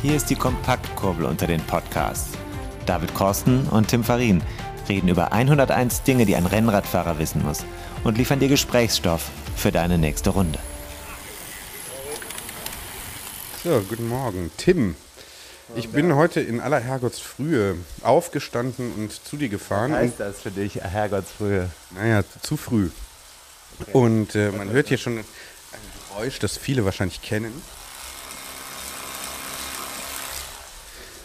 Hier ist die Kompaktkurbel unter den Podcasts. David Korsten und Tim Farin reden über 101 Dinge, die ein Rennradfahrer wissen muss und liefern dir Gesprächsstoff für deine nächste Runde. So, guten Morgen. Tim, ich bin heute in aller Herrgottsfrühe aufgestanden und zu dir gefahren. Was heißt das für dich, Herrgottsfrühe? Naja, zu früh. Und äh, man hört hier schon ein Geräusch, das viele wahrscheinlich kennen.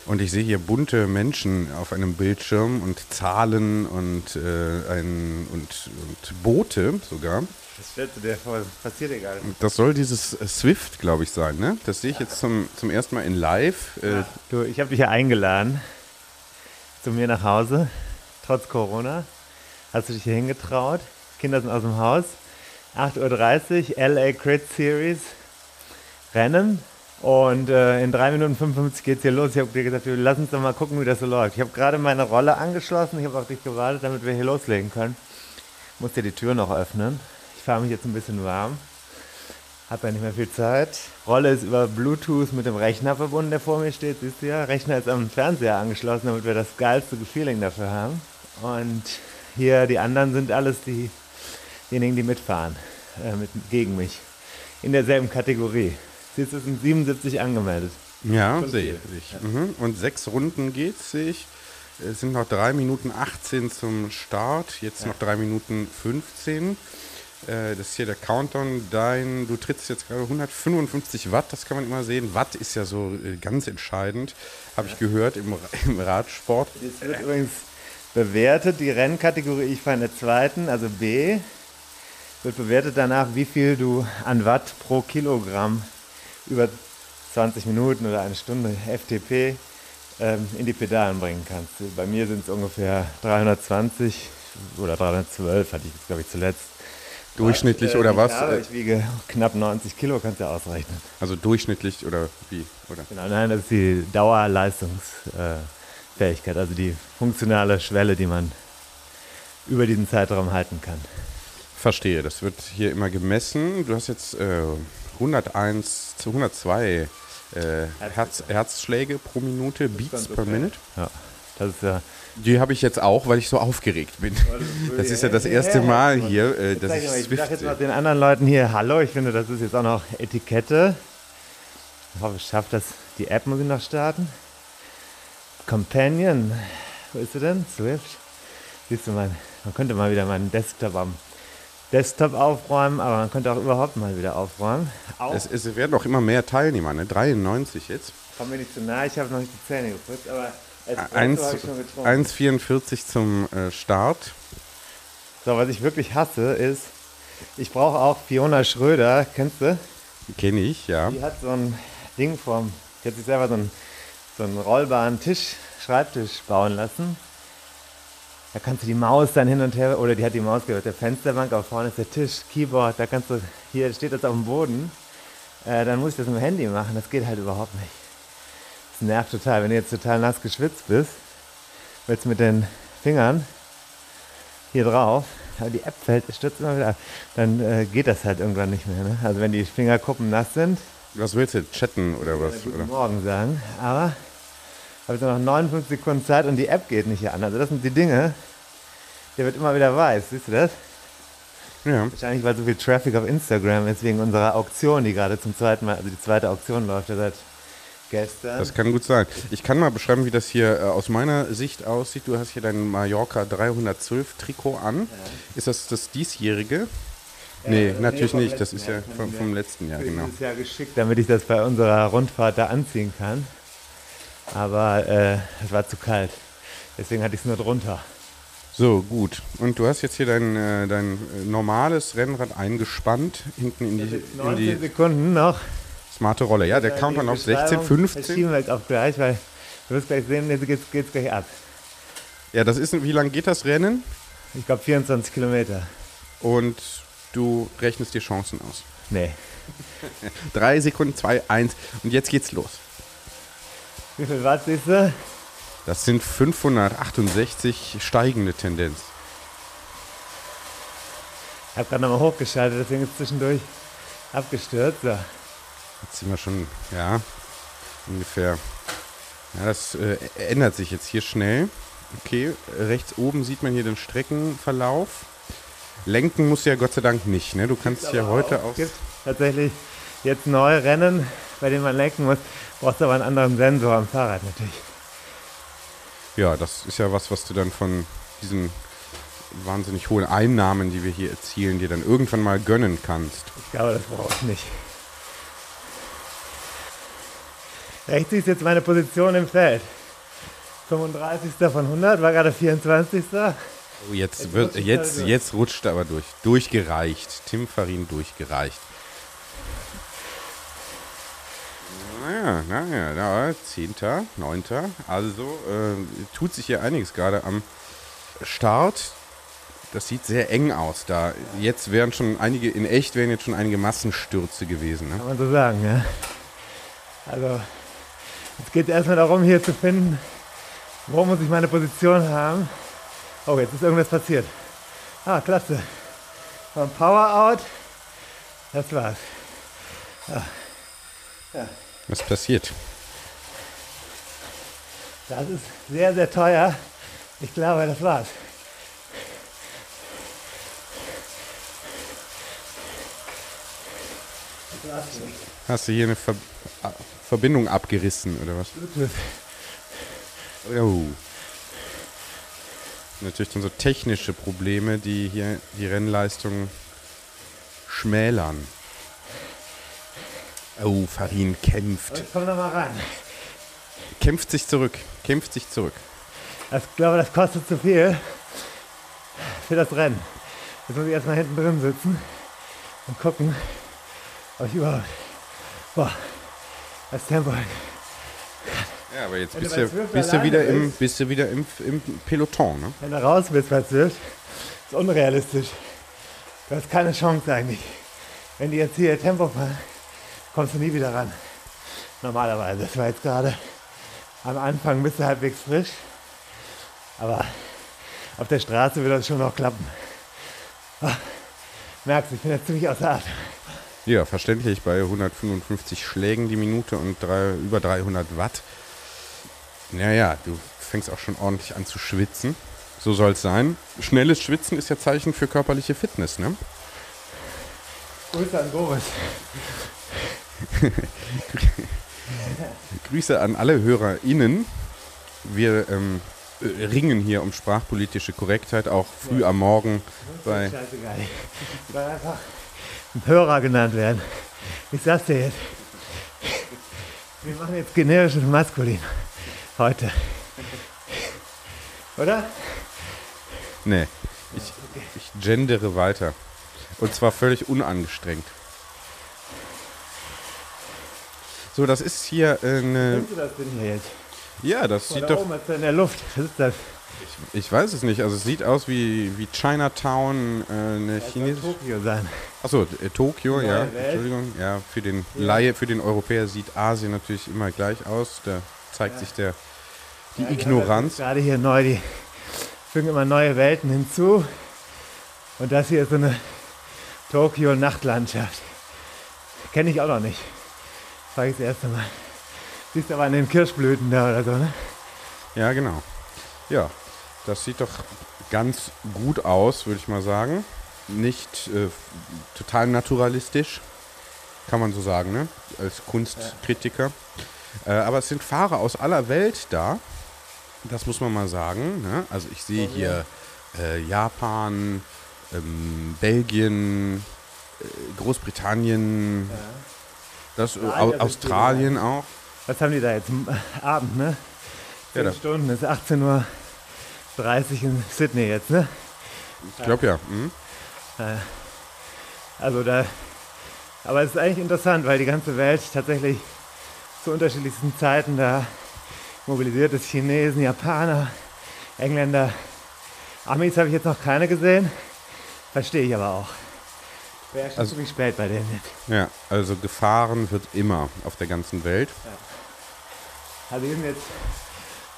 Und ich sehe hier bunte Menschen auf einem Bildschirm und Zahlen und, äh, ein, und, und Boote sogar. Das dir vor, passiert egal. Das soll dieses äh, Swift, glaube ich, sein, ne? Das sehe ich jetzt zum, zum ersten Mal in live. Äh, Du, ich habe dich ja eingeladen zu mir nach Hause, trotz Corona. Hast du dich hier hingetraut? Kinder sind aus dem Haus. 8.30 Uhr, LA Crit Series, Rennen. Und äh, in 3 Minuten 55 geht's hier los. Ich habe dir gesagt, wir lass uns doch mal gucken, wie das so läuft. Ich habe gerade meine Rolle angeschlossen. Ich habe auf dich gewartet, damit wir hier loslegen können. Muss dir die Tür noch öffnen. Ich fahre mich jetzt ein bisschen warm. Hab ja nicht mehr viel Zeit. Rolle ist über Bluetooth mit dem Rechner verbunden, der vor mir steht. Siehst du ja, Rechner ist am Fernseher angeschlossen, damit wir das geilste Feeling dafür haben. Und hier die anderen sind alles die, diejenigen, die mitfahren, äh, mit, gegen mich. In derselben Kategorie. Siehst du, es sind 77 angemeldet. ja, sehe ich. Mhm. Und sechs Runden geht's, sehe ich. Es sind noch 3 Minuten 18 zum Start, jetzt noch 3 Minuten 15. Äh, Das ist hier der Countdown. Dein, du trittst jetzt gerade 155 Watt, das kann man immer sehen. Watt ist ja so äh, ganz entscheidend, habe ich gehört im, im Radsport. Es wird übrigens bewertet, die Rennkategorie, ich fahre in der zweiten, also B, wird bewertet danach, wie viel du an Watt pro Kilogramm über 20 Minuten oder eine Stunde FTP ähm, in die Pedalen bringen kannst. Bei mir sind es ungefähr 320 oder 312, hatte ich glaube ich zuletzt. Durchschnittlich Äh, oder was? Ich wiege knapp 90 Kilo, kannst du ja ausrechnen. Also durchschnittlich oder wie? Oder? Genau, nein, das ist die Dauerleistungsfähigkeit, also die funktionale Schwelle, die man über diesen Zeitraum halten kann. Verstehe, das wird hier immer gemessen. Du hast jetzt äh, 101 zu 102 äh, Herz, Herzschläge pro Minute, Beats per Minute. Ja, das ist ja. Die habe ich jetzt auch, weil ich so aufgeregt bin. Das ist ja das erste Mal hier, äh, dass ich ich sag Swift jetzt mal den anderen Leuten hier Hallo. Ich finde, das ist jetzt auch noch Etikette. Ich hoffe, ich schaffe das. Die App muss ich noch starten. Companion. Wo ist sie denn? Swift. Siehst du, mein, man könnte mal wieder meinen Desktop am Desktop aufräumen, aber man könnte auch überhaupt mal wieder aufräumen. Auch Es, es werden auch immer mehr Teilnehmer, ne? 93 jetzt. Komm mir nicht zu nahe, ich habe noch nicht die Zähne geputzt, aber Espresso Eins- habe ich schon getrunken. 1,44 zum äh, Start. So, was ich wirklich hasse, ist, ich brauche auch Fiona Schröder, kennst du? Kenne ich, ja. Die hat so ein Ding vom, die hat sich selber so einen, so einen rollbaren Tisch, Schreibtisch bauen lassen. Da kannst du die Maus dann hin und her, oder die hat die Maus gehört, der Fensterbank, aber vorne ist der Tisch, Keyboard, da kannst du, hier steht das auf dem Boden. Äh, dann muss ich das mit dem Handy machen, das geht halt überhaupt nicht. Das nervt total, wenn du jetzt total nass geschwitzt bist, willst mit den Fingern hier drauf, aber die App fällt, stürzt immer wieder ab, dann äh, geht das halt irgendwann nicht mehr. Ne? Also wenn die Fingerkuppen nass sind, Was willst du, chatten oder was? Guten Oder? Morgen sagen, aber habe jetzt noch 59 Sekunden Zeit und die App geht nicht hier an. Also das sind die Dinge, der wird immer wieder weiß. Siehst du das? Ja. Wahrscheinlich, weil so viel Traffic auf Instagram ist wegen unserer Auktion, die gerade zum zweiten Mal, also die zweite Auktion läuft ja seit gestern. Das kann gut sein. Ich kann mal beschreiben, wie das hier äh, aus meiner Sicht aussieht. Du hast hier dein Mallorca 312 Trikot an. Ist das das diesjährige? nee, nee, natürlich vom nicht. Das ist Jahr. ja vom, vom letzten Jahr, genau. dieses Jahr geschickt, damit ich das bei unserer Rundfahrt da anziehen kann. Aber äh, es war zu kalt. Deswegen hatte ich es nur drunter. So, gut. Und du hast jetzt hier dein, äh, dein äh, normales Rennrad eingespannt, hinten in die, in 19 die Sekunden noch. smarte Rolle. Ja, der Die Countdown auf 16, Beschreibung 15. Verschieben wir jetzt auf gleich, weil du wirst gleich sehen, jetzt geht's, geht's gleich ab. Ja, das ist, wie lang geht das Rennen? Ich glaube 24 Kilometer. Und du rechnest dir Chancen aus. Nee. Drei Sekunden, zwei, eins. Und jetzt geht's los. Wie viel Watt siehst du? Das sind 568 steigende Tendenz. Ich habe gerade nochmal hochgeschaltet, deswegen ist zwischendurch abgestürzt. So. Jetzt sind wir schon, ja, ungefähr. Ja, das äh, ändert sich jetzt hier schnell. Okay, rechts oben sieht man hier den Streckenverlauf. Lenken muss ja Gott sei Dank nicht, ne? Du kannst ja heute auch. Es gibt tatsächlich jetzt neue Rennen, bei denen man lenken muss. Brauchst aber einen anderen Sensor am Fahrrad natürlich. Ja, das ist ja was, was du dann von diesen wahnsinnig hohen Einnahmen, die wir hier erzielen, dir dann irgendwann mal gönnen kannst. Ich glaube, das brauche ich nicht. Rechts ist jetzt meine Position im Feld. 35. von 100, war gerade 24. Oh, jetzt, wird, jetzt, halt jetzt rutscht er aber durch. Durchgereicht. Tim Farin durchgereicht. Naja, naja, da, 10., 9. Also äh, tut sich hier einiges gerade am Start. Das sieht sehr eng aus da. Jetzt wären schon einige, in echt wären jetzt schon einige Massenstürze gewesen. Ne? Kann man so sagen, ja. Also, jetzt geht es erstmal darum, hier zu finden, wo muss ich meine Position haben. Oh, jetzt ist irgendwas passiert. Ah, klasse. War ein Power Out. Das war's. Was passiert? Das ist sehr, sehr teuer. Ich glaube, das war's. Hast du hier eine Ver Verbindung abgerissen oder was? Oh. Natürlich dann so technische Probleme, die hier die Rennleistung schmälern. Oh, Farin kämpft. Jetzt komm doch mal ran. Kämpft sich zurück. Kämpft sich zurück. Ich glaube, das kostet zu viel für das Rennen. Jetzt muss ich erstmal hinten drin sitzen und gucken, ob ich überhaupt boah, das Tempo Ja, aber jetzt bist du bist du wieder, im, bist. bist du wieder im, im Peloton, ne? Wenn du raus bist bei Zwift, ist unrealistisch. Du hast keine Chance eigentlich. Wenn die jetzt hier Tempo fahren, kommst du nie wieder ran. Normalerweise. Das war jetzt gerade am Anfang bist du halbwegs frisch. Aber auf der Straße wird das schon noch klappen. Ah, merkst du, ich bin jetzt ziemlich außer Atem. Ja, verständlich bei 155 Schlägen die Minute und drei, über 300 Watt. Naja, du fängst auch schon ordentlich an zu schwitzen. So soll es sein. Schnelles Schwitzen ist ja Zeichen für körperliche Fitness, ne? Grüße an Boris. Grüße an alle HörerInnen. Wir ähm, äh, ringen hier um sprachpolitische Korrektheit, auch früh am Morgen bei Scheißegal. Ich soll einfach ein Hörer genannt werden. Ich sag's dir jetzt. Wir machen jetzt generisches Maskulin. Heute. Oder? Nee, ich, ich gendere weiter. Und zwar völlig unangestrengt. So, das ist hier eine. Nimmst du das denn hier jetzt? Ja, das Oder sieht doch. oben ist in der Luft. Was ist das? Ich weiß es nicht. Also, es sieht aus wie, wie Chinatown, äh, eine Das chinesische. Tokio sein. Achso, äh, Tokio, Neue ja. Welt. Entschuldigung. Ja, für den Laie, für den Europäer sieht Asien natürlich immer gleich aus. Da zeigt sich der, die Ja, Ignoranz. Gerade hier neu, die fügen immer neue Welten hinzu. Und das hier ist so eine Tokio-Nachtlandschaft. Kenne ich auch noch nicht. Frage ich das erste Mal. Siehst aber an den Kirschblüten da oder so, ne? Ja, genau. Ja, das sieht doch ganz gut aus, würde ich mal sagen. Nicht äh, total naturalistisch, kann man so sagen, ne? als Kunstkritiker. Äh, aber es sind Fahrer aus aller Welt da. Das muss man mal sagen. Ne? Also ich sehe hier äh, Japan, ähm, Belgien, äh, Großbritannien, das, äh, Australien Au- sind Australien auch. Was haben die da jetzt? M- Abend, ne? Ja, 10 da- Stunden, ist 18.40 30 in Sydney jetzt, ne? Ich glaube ja. Mhm. Also da, aber es ist eigentlich interessant, weil die ganze Welt tatsächlich zu unterschiedlichsten Zeiten da mobilisiert ist. Chinesen, Japaner, Engländer, Amis habe ich jetzt noch keine gesehen. Verstehe ich aber auch. Wäre schon Also- ziemlich spät bei denen. Ja, also gefahren wird immer auf der ganzen Welt. Also hier sind jetzt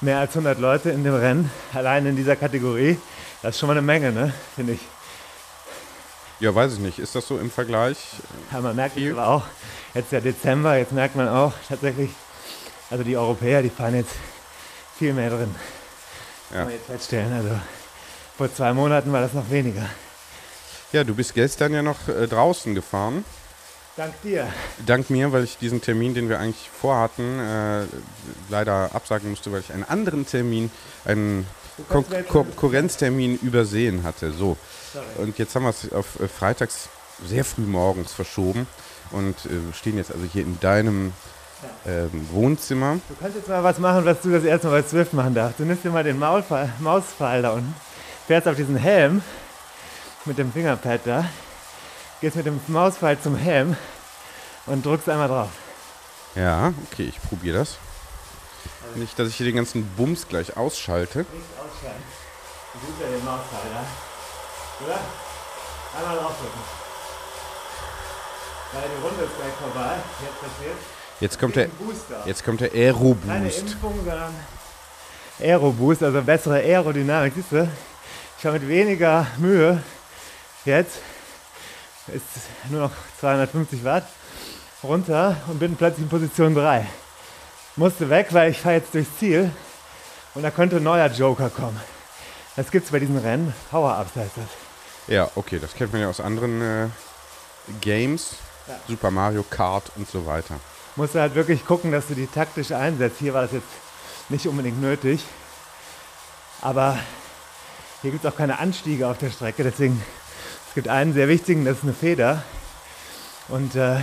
mehr als 100 Leute in dem Rennen, allein in dieser Kategorie. Das ist schon mal eine Menge, ne? Finde ich. Ja, weiß ich nicht. Ist das so im Vergleich? Ja, man merkt Viel. jetzt aber auch, jetzt ist ja Dezember, jetzt merkt man auch tatsächlich, also die Europäer, die fahren jetzt viel mehr drin. Ja. Kann man jetzt feststellen. Also vor zwei Monaten war das noch weniger. Ja, du bist gestern ja noch äh, draußen gefahren. Dank dir. Dank mir, weil ich diesen Termin, den wir eigentlich vorhatten, äh, leider absagen musste, weil ich einen anderen Termin, einen Kon Konkurrenztermin übersehen hatte. So. Und jetzt haben wir es auf äh, freitags sehr früh morgens verschoben und äh, stehen jetzt also hier in deinem ähm, Wohnzimmer. Du kannst jetzt mal was machen, was du das erste Mal bei Swift machen darfst. Du nimmst dir mal den Maulpfeil, Mauspfeil da unten, fährst auf diesen Helm mit dem Fingerpad da, gehst mit dem Mauspfeil zum Helm und drückst einmal drauf. Ja, okay, ich probiere das. Nicht, dass ich hier den ganzen Bums gleich ausschalte. Nicht ausschalten. Du siehst ja den Mauspfeil da. Oder? Einmal draufdrücken. Weil die Runde ist gleich vorbei. Jetzt passiert. Jetzt kommt der, jetzt kommt der Keine Aero-Boost. Impfung, sondern Aero-Boost, also bessere Aerodynamik. Siehst du? Ich habe mit weniger Mühe jetzt, ist nur noch 250 Watt, runter und bin plötzlich in Position 3. Musste weg, weil ich fahre jetzt durchs Ziel und da könnte ein neuer Joker kommen. Das gibt es bei diesen Rennen. Power-Ups heißt das. Ja, okay, das kennt man ja aus anderen äh, Games. Ja. Super Mario Kart und so weiter. musst du halt wirklich gucken, dass du die taktisch einsetzt. Hier war das jetzt nicht unbedingt nötig. Aber hier gibt es auch keine Anstiege auf der Strecke. Deswegen, es gibt einen sehr wichtigen, das ist eine Feder. Und äh,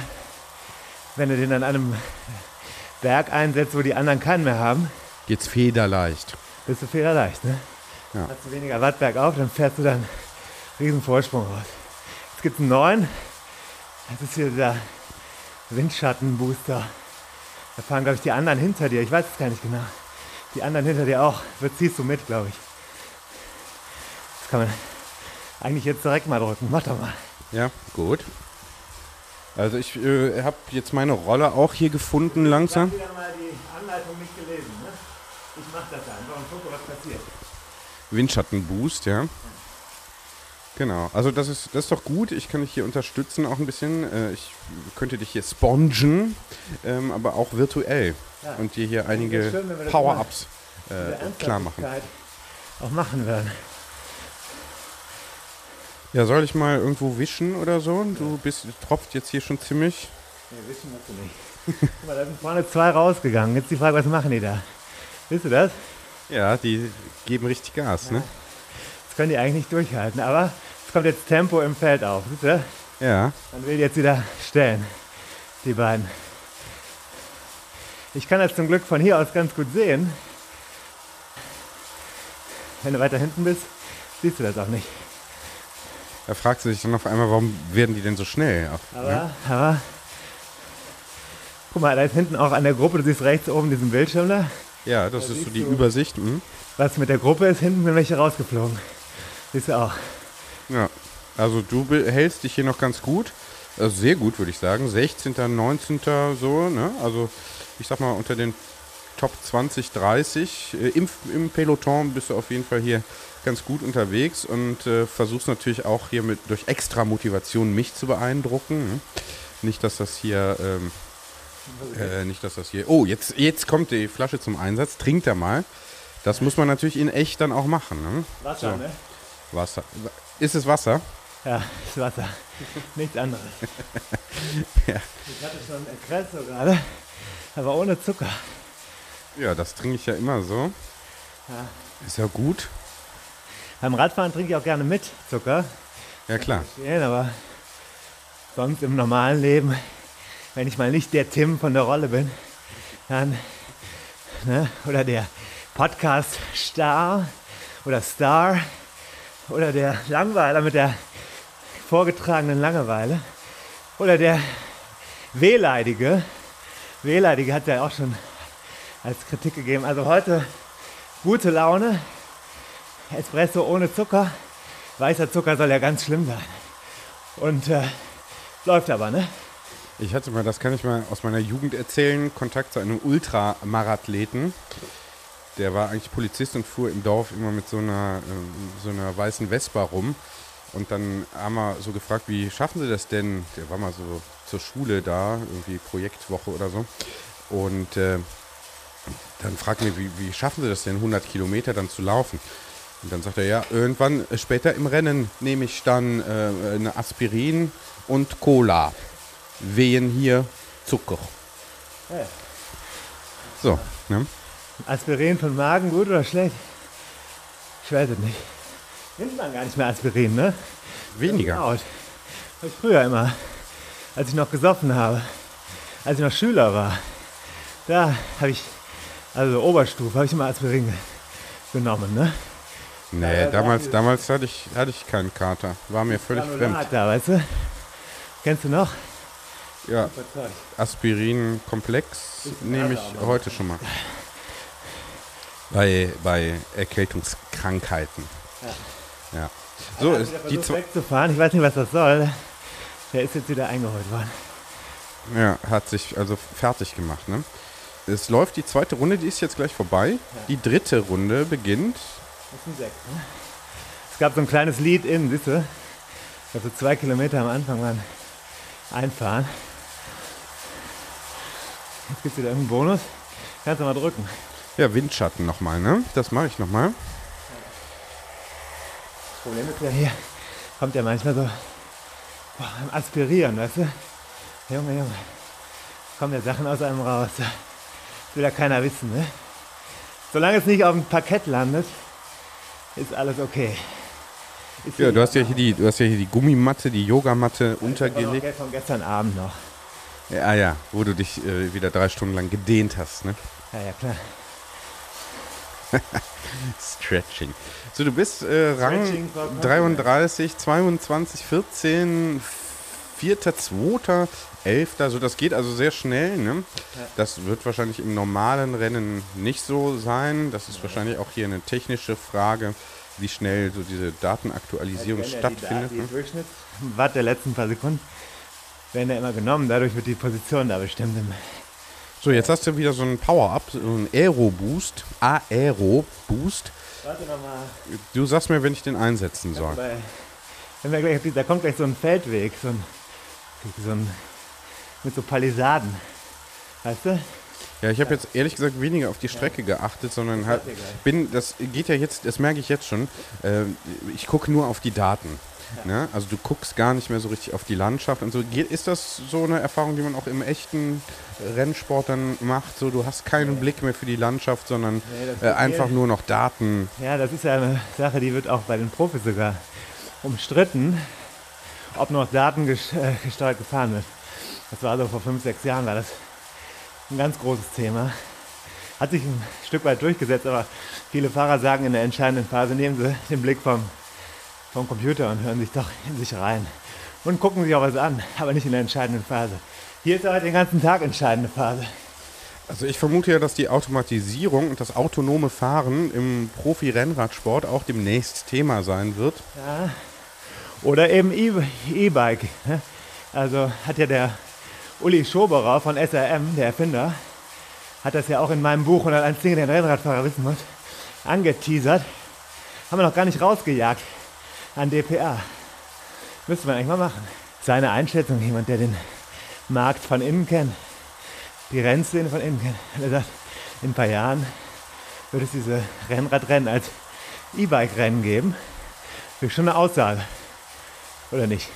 wenn du den an einem Berg einsetzt, wo die anderen keinen mehr haben, Geht's federleicht. bist du federleicht. Ne? Ja. Hast du weniger Watt bergauf, dann fährst du dann riesen Vorsprung raus. Jetzt gibt es einen neuen. Das ist hier der Windschattenbooster. Da fahren, glaube ich, die anderen hinter dir. Ich weiß es gar nicht genau. Die anderen hinter dir auch. Das ziehst du mit, glaube ich. Das kann man eigentlich jetzt direkt mal drücken. Mach doch mal. Ja, gut. Also ich äh, habe jetzt meine Rolle auch hier gefunden langsam. wieder mal die Anleitung nicht gelesen. Ne? Ich mach das einfach und gucke, was passiert. Windschattenboost, ja. Genau, also das ist, das ist doch gut. Ich kann dich hier unterstützen auch ein bisschen. Äh, ich könnte dich hier spongen, ähm, aber auch virtuell. Ja. Und dir hier einige Power-Ups äh, klar machen. Auch machen werden. Ja, soll ich mal irgendwo wischen oder so? Du bist tropft jetzt hier schon ziemlich. Nee, wissen musst du nicht. Guck mal, da sind vorne zwei rausgegangen. Jetzt die Frage, was machen die da? Siehst du das? Ja, die geben richtig Gas, ne? Das können die eigentlich nicht durchhalten. Aber es kommt jetzt Tempo im Feld auf. Du? Ja. Man will jetzt wieder stellen, die beiden. Ich kann das zum Glück von hier aus ganz gut sehen. Wenn du weiter hinten bist, siehst du das auch nicht. Da fragst du dich dann auf einmal, warum werden die denn so schnell? Auch, Aber, ne? aber, guck mal, da ist hinten auch an der Gruppe, du siehst rechts oben diesen Bildschirm da. Ja, das Da ist so die Übersicht. Hm? Was mit der Gruppe ist, hinten sind welche rausgeflogen. Siehst du auch. Ja, also du hältst dich hier noch ganz gut. Also sehr gut, würde ich sagen. 16., 19. so, ne? Also ich sag mal unter den Top 20, 30. Äh, im, Im Peloton bist du auf jeden Fall hier ganz gut unterwegs und äh, versuchst natürlich auch hier mit durch extra Motivation mich zu beeindrucken. Ne? Nicht, dass das hier, ähm, äh, nicht, dass das hier. Oh, jetzt, jetzt kommt die Flasche zum Einsatz. Trinkt er mal. Das muss man natürlich in echt dann auch machen. Ne? Wasser, So. ne? Wasser. Ist es Wasser? Ja, ist Wasser. Nichts anderes. Ja. Ich hatte schon Espresso gerade, aber ohne Zucker. Ja, das trinke ich ja immer so. Ja. Ist ja gut. Beim Radfahren trinke ich auch gerne mit Zucker. Ja, klar. Verstehen, aber sonst im normalen Leben, wenn ich mal nicht der Tim von der Rolle bin, dann, ne, oder der Podcast-Star oder Star oder der Langweiler mit der vorgetragenen Langeweile oder der Wehleidige. Wehleidige hat ja auch schon als Kritik gegeben. Also heute gute Laune, Espresso ohne Zucker. Weißer Zucker soll ja ganz schlimm sein. Und äh, läuft aber, ne? Ich hatte mal, das kann ich mal aus meiner Jugend erzählen, Kontakt zu einem Ultramarathleten. Der war eigentlich Polizist und fuhr im Dorf immer mit so einer, äh, so einer weißen Vespa rum. Und dann haben wir so gefragt, wie schaffen Sie das denn? Der war mal so zur Schule da, irgendwie Projektwoche oder so. Und äh, dann fragten wir, wie, wie schaffen Sie das denn, 100 Kilometer dann zu laufen? Und dann sagt er, ja, irgendwann äh, später im Rennen nehme ich dann äh, eine Aspirin und Cola. Wehen hier Zucker. Ja. So, ne? Aspirin von Magen gut oder schlecht? Ich weiß es nicht. Nimmt man gar nicht mehr Aspirin, ne? Weniger. Out. Hab ich früher immer, als ich noch gesoffen habe, als ich noch Schüler war, da habe ich, also Oberstufe, habe ich immer Aspirin ge- genommen, ne? Nee, damals, damals hatte ich, hatte ich keinen Kater. War mir völlig fremd. Da, weißt du? Kennst du noch? Ja, Aspirin-Komplex nehme ich heute schon mal. Bei, bei Erkältungskrankheiten. Ja. So, ist die wegzufahren, ich weiß nicht, was das soll. Der ist jetzt wieder eingeholt worden. ja, hat sich also fertig gemacht. Ne? Es läuft die zweite Runde, die ist jetzt gleich vorbei. Die dritte Runde beginnt. Das ist ein Sekt, ne? Es gab so ein kleines Lied in, siehst du? Also zwei Kilometer am Anfang waren einfahren. Jetzt gibt es wieder irgendeinen Bonus. Kannst du mal drücken. Ja, Windschatten nochmal, ne? Das mache ich nochmal. Das Problem ist ja hier, kommt ja manchmal so boah, beim Aspirieren, weißt du? Junge, Junge. Kommen ja Sachen aus einem raus. Will ja keiner wissen, ne? Solange es nicht auf dem Parkett landet, ist alles okay. Ist Ja, du hast ja hier die, du hast ja hier die Gummimatte, die Yogamatte untergelegt. Von gestern Abend noch. Ja, ja, wo du dich äh, wieder drei Stunden lang gedehnt hast, ne? Ja, ja, klar. Stretching. So, du bist äh, Rang Stretching for confidence. 33, 22, 14, 4., 2., 11. So, das geht also sehr schnell. Ne? Das wird wahrscheinlich im normalen Rennen nicht so sein. Das ist wahrscheinlich auch hier eine technische Frage, wie schnell so diese Datenaktualisierung ja stattfindet. Die, ne? die Durchschnittswatt der letzten paar Sekunden werden ja immer genommen. Dadurch wird die Position da bestimmt. Im So, jetzt hast du wieder so einen Power-Up, so einen Aero-Boost. Aero-Boost. Warte nochmal. Du sagst mir, wenn ich den einsetzen soll. Wenn wir gleich, da kommt gleich so ein Feldweg, so ein, so ein mit so Palisaden. Weißt du? Ja, ich habe jetzt ehrlich gesagt weniger auf die Strecke geachtet, sondern halt bin, das geht ja jetzt, das merke ich jetzt schon, äh, ich gucke nur auf die Daten. Ne? Also du guckst gar nicht mehr so richtig auf die Landschaft und so. Ist das so eine Erfahrung, die man auch im echten Rennsport dann macht? So, du hast keinen Blick mehr für die Landschaft, sondern Nee, äh, einfach nur noch Daten. Ja, das ist ja eine Sache, die wird auch bei den Profis sogar umstritten, ob noch datengesteuert gefahren wird. Das war so vor fünf, sechs Jahren, war das ein ganz großes Thema. Hat sich ein Stück weit durchgesetzt, aber viele Fahrer sagen in der entscheidenden Phase, nehmen sie den Blick vom, vom Computer und hören sich doch in sich rein. Und gucken sich auch was an, aber nicht in der entscheidenden Phase. Hier ist aber den ganzen Tag entscheidende Phase. Also ich vermute ja, dass die Automatisierung und das autonome Fahren im Profi-Rennradsport auch demnächst Thema sein wird. Ja. Oder eben E- E-Bike. ne? Also hat ja der Uli Schoberer von SRM, der Erfinder, hat das ja auch in meinem Buch 101 Dinge, den Rennradfahrer wissen muss, angeteasert. Haben wir noch gar nicht rausgejagt an DPA. Müsste man eigentlich mal machen. Seine Einschätzung, jemand, der den Markt von innen kennt, die Rennszene von innen kennt, der sagt, in ein paar Jahren wird es diese Rennradrennen als E-Bike-Rennen geben. Das ist schon eine Aussage. Oder nicht?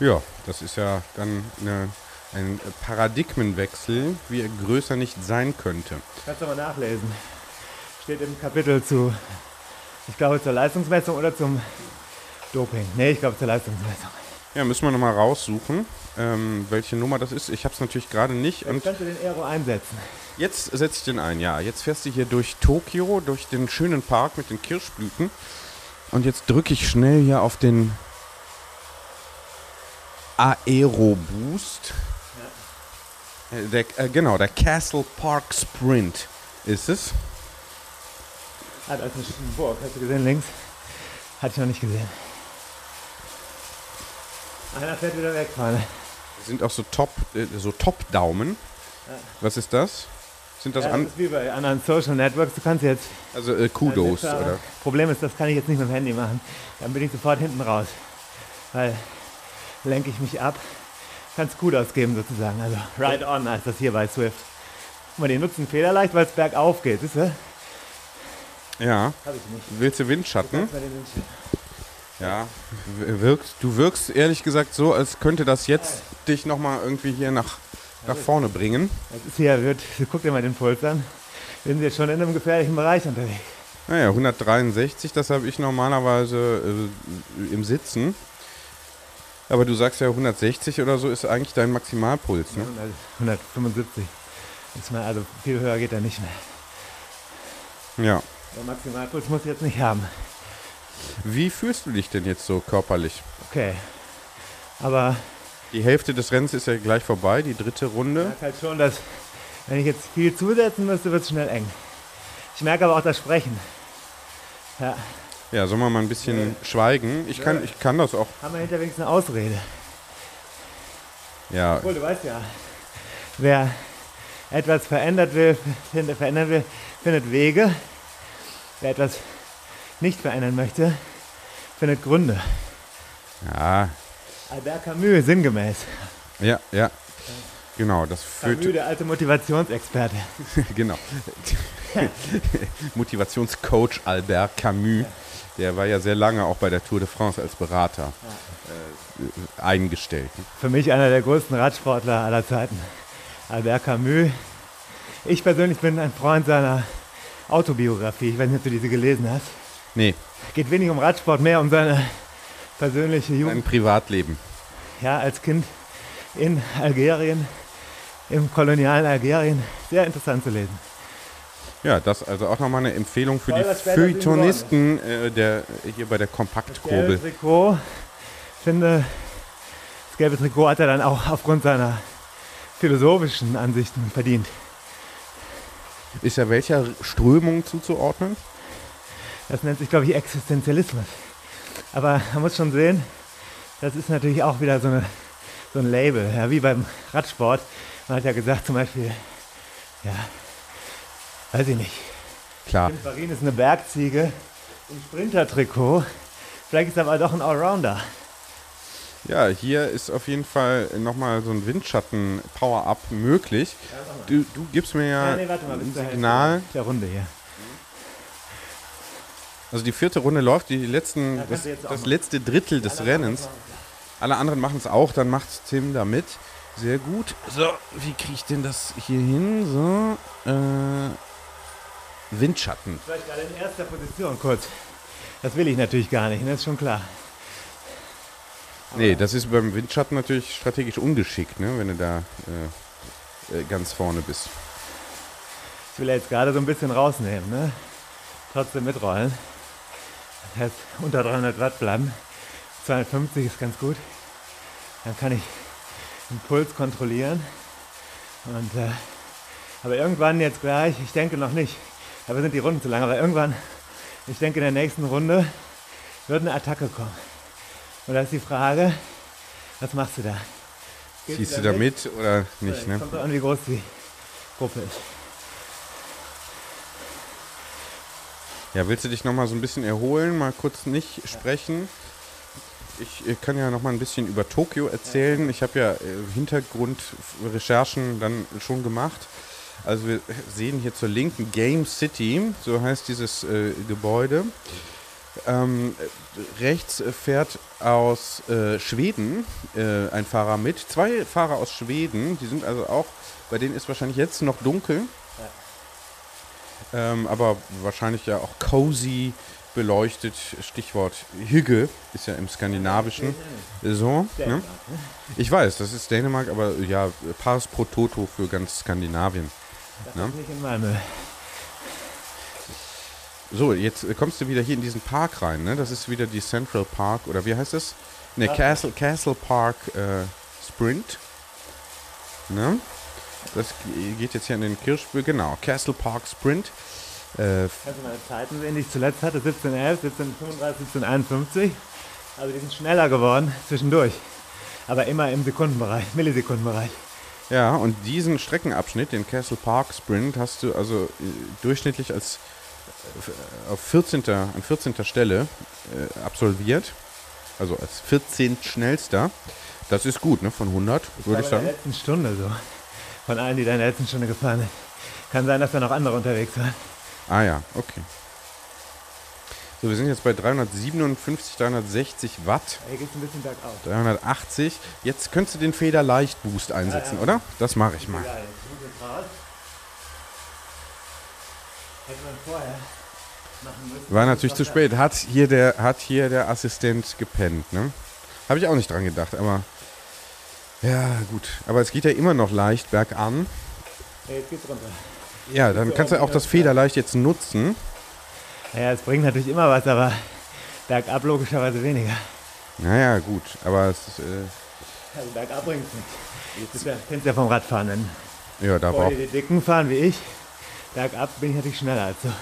Ja, das ist ja dann eine, ein Paradigmenwechsel, wie er größer nicht sein könnte. Kannst du mal nachlesen. Steht im Kapitel zu, ich glaube zur Leistungsmessung oder zum Doping. Nee, ich glaube zur Leistungsmessung. Ja, müssen wir nochmal raussuchen, ähm, welche Nummer das ist. Ich habe es natürlich gerade nicht. Jetzt kannst du den Aero einsetzen. jetzt setze ich den ein, ja. Jetzt fährst du hier durch Tokio, durch den schönen Park mit den Kirschblüten. Und jetzt drücke ich schnell hier auf den Aero Boost. Äh, Der, äh, genau, der Castle Park Sprint ist es. Ah, da ist eine Burg. Hast du gesehen links? Hatte ich noch nicht gesehen. Einer fährt wieder weg, Freunde. Sind auch so Top, äh, so Top-Daumen. Was ist das? Sind das Ja, das ist wie bei anderen Social Networks. Du kannst jetzt. also äh, Kudos Sitzer- oder? Problem ist, das kann ich jetzt nicht mit dem Handy machen. Dann bin ich sofort hinten raus. Weil lenke ich mich ab. Kann es gut ausgeben sozusagen. Also right on heißt das hier bei Swift. Guck mal, die nutzen federleicht, weil es bergauf geht. Siehst du? Ja. Hab ich nicht. Willst du Windschatten? Den. Ja. Wirkt, du wirkst ehrlich gesagt so, als könnte das jetzt dich nochmal irgendwie hier nach, nach vorne bringen. Das ist hier, wird, guck dir mal den Puls an. Wir sind jetzt schon in einem gefährlichen Bereich unterwegs. Naja, 163, das habe ich normalerweise äh, im Sitzen. Aber du sagst ja 160 oder so ist eigentlich dein Maximalpuls. Ne? 100, 175. Ist mal, also viel höher geht er nicht mehr. Ja. Der Maximalpuls muss ich jetzt nicht haben. Wie fühlst du dich denn jetzt so körperlich? Okay. Aber Die Hälfte des Rennens ist ja gleich vorbei, die dritte ich Runde. merke halt schon, dass wenn ich jetzt viel zusetzen müsste, wird es schnell eng. Ich merke aber auch das Sprechen. Ja, Ja, sollen wir mal ein bisschen schweigen? Ich kann, ich kann das auch. haben wir hinterwegs eine Ausrede. Ja, Obwohl, du weißt ja, wer etwas verändert will, findet, verändern will, findet Wege. Wer etwas nicht verändern möchte, findet Gründe. ja, Albert Camus, sinngemäß. ja, ja. Genau, das führt. Camus, der alte Motivationsexperte. genau. Motivationscoach Albert Camus, der war ja sehr lange auch bei der Tour de France als Berater äh, eingestellt. Für mich einer der größten Radsportler aller Zeiten. Albert Camus. Ich persönlich bin ein Freund seiner Autobiografie. Ich weiß nicht, ob du diese gelesen hast. Nee, Geht wenig um Radsport, mehr um seine persönliche ein Jugend. Privatleben. Ja, als Kind in Algerien, im kolonialen Algerien. Sehr interessant zu lesen. Ja, das also auch nochmal eine Empfehlung für Toll, die Feuilletonisten äh, der, hier bei der Das gelbe Kompaktkurbel. Trikot, finde, das gelbe Trikot hat er dann auch aufgrund seiner philosophischen Ansichten verdient. Ist ja welcher Strömung zuzuordnen? Das nennt sich, glaube ich, Existenzialismus. Aber man muss schon sehen, das ist natürlich auch wieder so, eine, so ein Label, ja, wie beim Radsport. Man hat ja gesagt, zum Beispiel, ja, weiß ich nicht, Klar. Farin ist eine Bergziege im Sprintertrikot. Vielleicht ist er aber doch ein Allrounder. Ja, hier ist auf jeden Fall nochmal so ein Windschatten-Power-Up möglich. Du, du gibst mir ja, Ja, nee, mal, ein Signal. der Runde hier. Also die vierte Runde läuft, die letzten, kannst das, das letzte Drittel des Rennens. Alle anderen machen es auch, dann macht Tim damit. Sehr gut. So, wie kriege ich denn das hier hin? So, äh, Windschatten. Vielleicht gerade in erster Position kurz. Das will ich natürlich gar nicht, ne? ist schon klar. Nee, das ist beim Windschatten natürlich strategisch ungeschickt, ne, wenn du da äh, äh, ganz vorne bist. Ich will jetzt gerade so ein bisschen rausnehmen, ne? Trotzdem mitrollen. Das heißt, unter 300 Watt bleiben. 250 ist ganz gut. Dann kann ich den Puls kontrollieren. Und, äh, aber irgendwann jetzt gleich, ich denke noch nicht, aber sind die Runden zu lang, aber irgendwann, ich denke in der nächsten Runde wird eine Attacke kommen. Und da ist die Frage, was machst du da? Gehst Ziehst du da mit oder nicht, ne? Kommt an, wie groß die Gruppe ist. Ja, willst du dich nochmal so ein bisschen erholen, mal kurz nicht sprechen? Ich kann ja nochmal ein bisschen über Tokio erzählen. Ich habe ja äh, Hintergrundrecherchen dann schon gemacht. Also wir sehen hier zur linken Game City, so heißt dieses äh, Gebäude. Ähm, äh, rechts fährt aus äh, Schweden äh, ein Fahrer mit. Zwei Fahrer aus Schweden, die sind also auch, bei denen ist wahrscheinlich jetzt noch dunkel. Ähm, aber wahrscheinlich ja auch cozy beleuchtet. Stichwort Hügge ist ja im Skandinavischen so. Ne? Ich weiß, das ist Dänemark, aber ja, Pars pro Toto für ganz Skandinavien. Das ist nicht in Malmö. So, jetzt kommst du wieder hier in diesen Park rein, ne? Das ist wieder die Central Park, oder wie heißt das? Ne, Castle, Castle Park äh, Sprint. Ne? Das ge- geht jetzt hier an den Kirschbühl, genau. Castle Park Sprint. Äh, Kannst du meine Zeiten sehen, die ich zuletzt hatte? 1711, 1735, 1751. Also die sind schneller geworden zwischendurch. Aber immer im Sekundenbereich, Millisekundenbereich. Ja, und diesen Streckenabschnitt, den Castle Park Sprint, hast du also äh, durchschnittlich als äh, auf 14. an 14. Stelle äh, absolviert. Also als 14. schnellster. Das ist gut, ne? Von 100, würde ich Bei der sagen. letzten Stunde so. Von allen, die da in der letzten Stunde gefahren sind. Kann sein, dass da noch andere unterwegs waren. Ah ja, okay. So, wir sind jetzt bei 357, 360 Watt, Hier geht es ein bisschen bergauf. 380. Jetzt könntest du den Federleicht-Boost einsetzen, oder? Das mache ich mal. Geil, ich muss jetzt raus. Hätte man vorher machen müssen. War natürlich zu spät. Hat hier der, hat hier der Assistent gepennt, ne? Habe ich auch nicht dran gedacht, aber. Ja, gut. Aber es geht ja immer noch leicht bergan. Ja, jetzt geht's runter. Ja, dann kannst du auch das Federleicht jetzt nutzen. Ja, es bringt natürlich immer was, aber bergab logischerweise weniger. Naja, gut. Aber es ist, äh, Also bergab bringt es nichts. Das ja- kennst du ja vom Radfahren. Wenn ja, da braucht. die Dicken fahren wie ich, bergab bin ich natürlich schneller als du.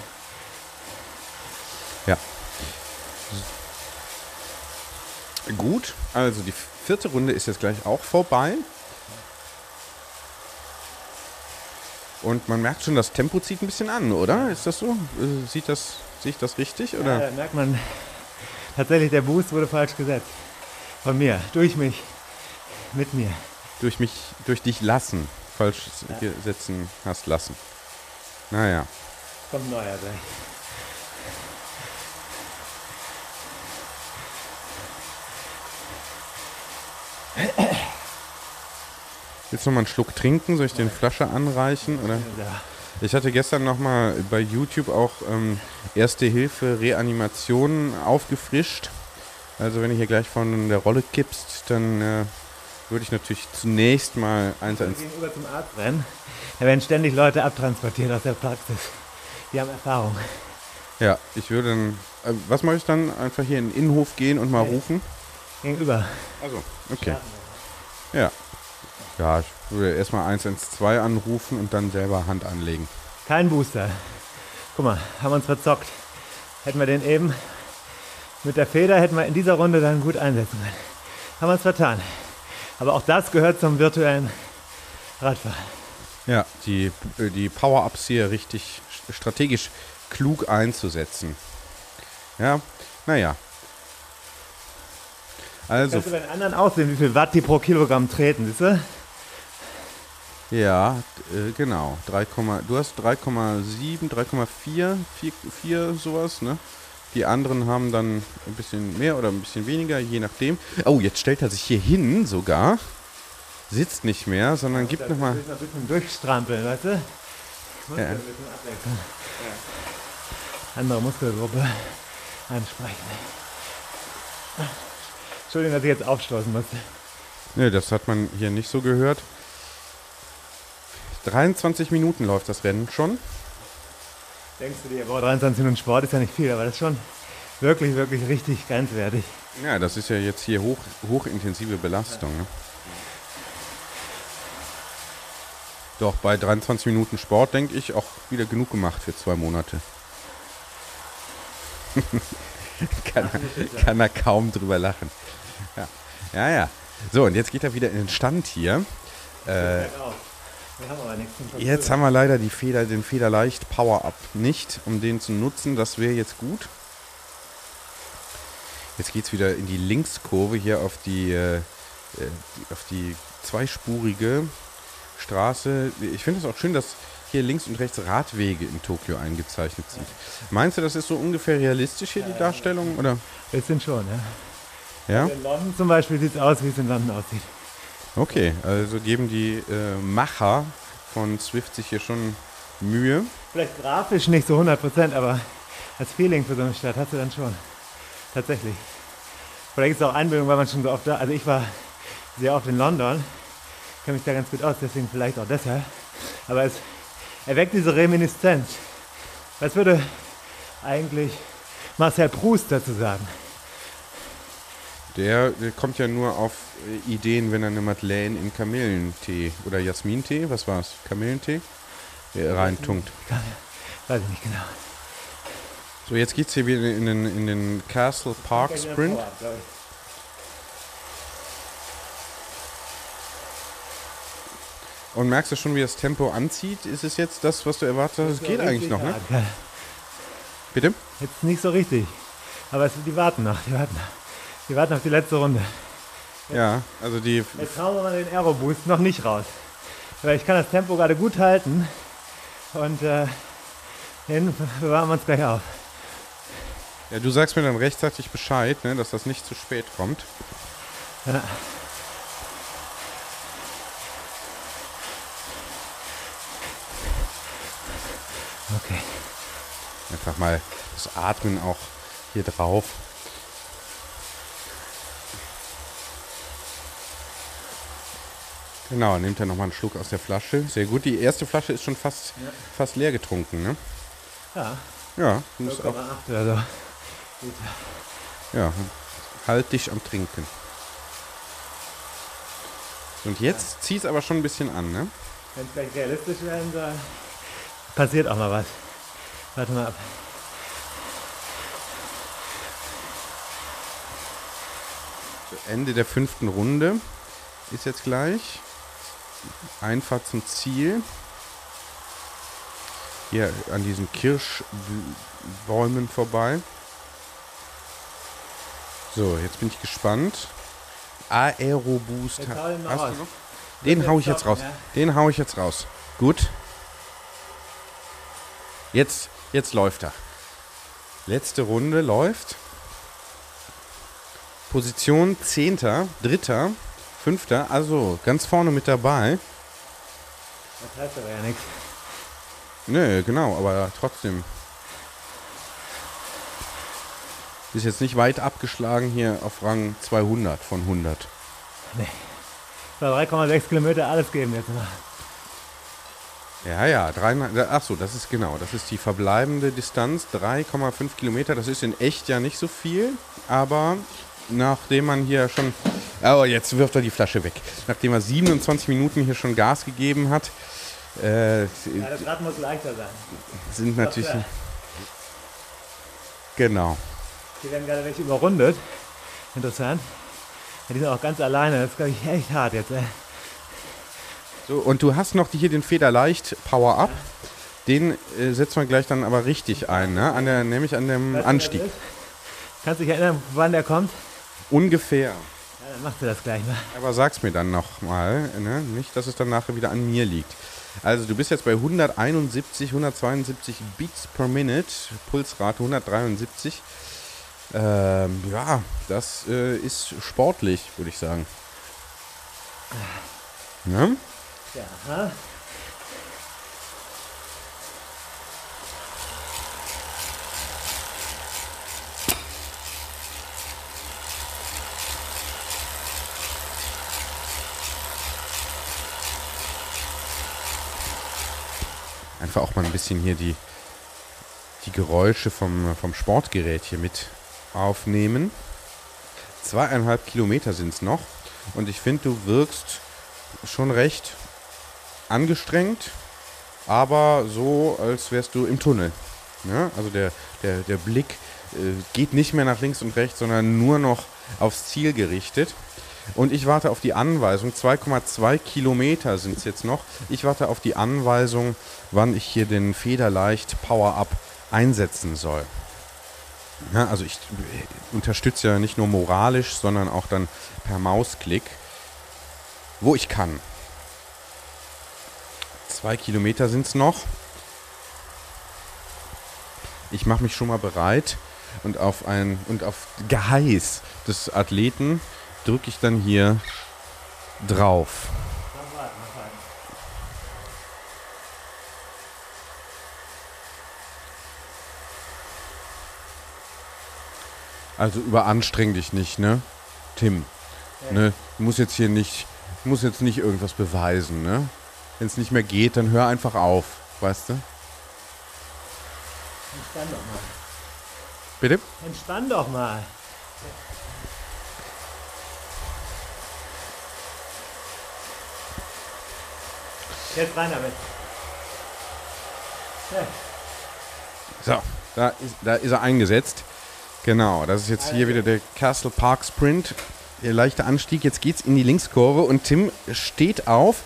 Ja. Gut, also die vierte Runde ist jetzt gleich auch vorbei. Und man merkt schon, das Tempo zieht ein bisschen an, oder? Ist das so? Äh, Sieht das, sehe ich das richtig? Ja, Oder? da merkt man, tatsächlich der Boost wurde falsch gesetzt. Von mir, durch mich, mit mir. Durch mich, durch dich lassen, falsch setzen hast lassen. Naja. Kommt neuer gleich. Willst du noch mal einen Schluck trinken? Soll ich dir eine Flasche anreichen? Oder? Ich hatte gestern noch mal bei YouTube auch ähm, Erste Hilfe Reanimation aufgefrischt. Also wenn du hier gleich von der Rolle kippst, dann äh, würde ich natürlich zunächst mal eins eins. Gegenüber zum Arzt rennen, da werden ständig Leute abtransportiert aus der Praxis. Die haben Erfahrung. Ja, ich würde dann. Äh, was mache ich dann? Einfach hier in den Innenhof gehen und mal rufen? Gegenüber. Also, okay. Ja. Ja, ich würde erstmal 112 anrufen und dann selber Hand anlegen. Kein Booster. Guck mal, haben wir uns verzockt. Hätten wir den eben mit der Feder, hätten wir in dieser Runde dann gut einsetzen können. Haben wir uns vertan. Aber auch das gehört zum virtuellen Radfahren. Ja, die, äh, die Power-Ups hier richtig strategisch klug einzusetzen. Ja, naja. Also, Kannst du bei den anderen aussehen, wie viel Watt die pro Kilogramm treten, siehst du? Ja, äh, genau. 3, du hast 3,7, 3,4, 4, 4 sowas, ne? Die anderen haben dann ein bisschen mehr oder ein bisschen weniger, je nachdem. Oh, jetzt stellt er sich hier hin sogar. Sitzt nicht mehr, sondern gibt Das nochmal. wir ein bisschen durchstrampeln, weißt du? Ja. ein bisschen abwechseln. Andere Muskelgruppe ansprechen. Entschuldigung, dass ich jetzt aufstoßen musste. Ne, das hat man hier nicht so gehört. 23 Minuten läuft das Rennen schon. Denkst du dir, boah, 23 Minuten Sport ist ja nicht viel, aber das ist schon wirklich, wirklich richtig grenzwertig. Ja, das ist ja jetzt hier hoch, hochintensive Belastung. Ne? Doch, bei 23 Minuten Sport denke ich auch wieder genug gemacht für zwei Monate. kann, er, kann er kaum drüber lachen. Ja. ja, ja. So, und jetzt geht er wieder in den Stand hier. Äh, Jetzt haben wir leider die Feder, den Federleicht Power-Up nicht, um den zu nutzen. Das wäre jetzt gut. Jetzt geht es wieder in die Linkskurve hier auf die, äh, äh, auf die zweispurige Straße. Ich finde es auch schön, dass hier links und rechts Radwege in Tokio eingezeichnet sind. Meinst du, das ist so ungefähr realistisch hier, die Darstellung? Oder? Bisschen schon, ja. Ja? In London zum Beispiel sieht es aus, wie es in London aussieht. Okay, also geben die äh, Macher von Swift sich hier schon Mühe. Vielleicht grafisch nicht so 100 Prozent, aber das Feeling für so eine Stadt hast du dann schon. Tatsächlich. Vielleicht ist es auch Einbildung, weil man schon so oft da, also ich war sehr oft in London, kenne mich da ganz gut aus, deswegen vielleicht auch deshalb. Aber es erweckt diese Reminiszenz. Was würde eigentlich Marcel Proust dazu sagen? Der, der kommt ja nur auf äh, Ideen, wenn er eine Madeleine in Kamillentee oder Jasmintee, was war's? Kamillentee? Äh, reintunkt. Weiß ich nicht genau. So, jetzt geht's hier wieder in den, in den Castle Park Sprint. Und merkst du schon, wie das Tempo anzieht? Ist es jetzt das, was du erwartet hast? Es geht eigentlich noch, ne? Bitte? Jetzt nicht so richtig. Aber es, die warten noch, die warten noch. Die warten auf die letzte Runde. Ja, also die. Jetzt hauen wir mal den Aero Boost noch nicht raus. Weil ich kann das Tempo gerade gut halten. Und äh, den bewahren wir uns gleich auf. Ja, du sagst mir dann rechtzeitig Bescheid, ne, dass das nicht zu spät kommt. Ja. Okay. Einfach mal das Atmen auch hier drauf. Genau, nimmt er nochmal einen Schluck aus der Flasche. Sehr gut. Die erste Flasche ist schon fast, fast leer getrunken, ne? Ja, Ja, du musst auch, 0,8 oder so. ja, halt dich am Trinken. Und jetzt zieht es aber schon ein bisschen an, ne? Wenn es gleich realistisch werden soll, passiert auch mal was. Warte mal ab. Ende der fünften Runde ist jetzt gleich. Einfahrt zum Ziel. Hier an diesen Kirschbäumen vorbei. So, jetzt bin ich gespannt. Aeroboost. Den hau ich jetzt raus. Den hau ich jetzt raus. Gut. Jetzt, jetzt läuft er. Letzte Runde läuft. Position 10., 3., 5., also ganz vorne mit dabei. Das heißt aber ja nichts. Nö, genau, aber trotzdem. Ist jetzt nicht weit abgeschlagen hier auf Rang 200 von 100. So, 3,6 Kilometer alles geben jetzt mal. Ja, ja, dreimal, ach so, das ist genau, das ist die verbleibende Distanz, 3,5 Kilometer, das ist in echt ja nicht so viel, aber nachdem man hier schon, oh, jetzt wirft er die Flasche weg, nachdem er 27 Minuten hier schon Gas gegeben hat, äh, Ja, das Rad muss leichter sein. sind natürlich, klar. genau, Hier werden gerade welche überrundet. Interessant. Ja, die sind auch ganz alleine. Das ist, glaube ich, echt hart jetzt. Ey. so, und du hast noch hier den Federleicht Power-Up, den äh, setzt man gleich dann aber richtig ein, ne? an der, nämlich an dem Weißt Anstieg? Kannst du dich erinnern, wann der kommt? ungefähr. Dann machst du das gleich mal. Aber sag's mir dann nochmal, ne? nicht, dass es dann nachher wieder an mir liegt. Also du bist jetzt bei 171, 172 Beats per Minute, Pulsrate 173. Ähm, ja, das äh, ist sportlich, würde ich sagen. Ne? Ja. Einfach auch mal ein bisschen hier die, die Geräusche vom, vom Sportgerät hier mit aufnehmen. Zweieinhalb Kilometer sind es noch. Und ich finde, du wirkst schon recht angestrengt, aber so, als wärst du im Tunnel. Ja? Also der, der, der Blick äh, geht nicht mehr nach links und rechts, sondern nur noch aufs Ziel gerichtet. Und ich warte auf die Anweisung, 2,2 Kilometer sind es jetzt noch. Ich warte auf die Anweisung, wann ich hier den Federleicht Power-Up einsetzen soll. Ja, also ich äh, unterstütze ja nicht nur moralisch, sondern auch dann per Mausklick, wo ich kann. Zwei Kilometer sind es noch. Ich mache mich schon mal bereit und auf ein und auf Geheiß des Athleten drücke ich dann hier drauf. Also überanstreng dich nicht, ne? Tim. Ne? Du musst jetzt hier nicht, du musst jetzt nicht irgendwas beweisen, ne? Wenn es nicht mehr geht, dann hör einfach auf, weißt du? Entspann doch mal. Bitte? Entspann doch mal. Jetzt rein damit. Ja. So, da ist, da ist er eingesetzt. Genau, das ist jetzt hier wieder der Castle Park Sprint. Der leichte Anstieg. Jetzt geht's in die Linkskurve und Tim steht auf.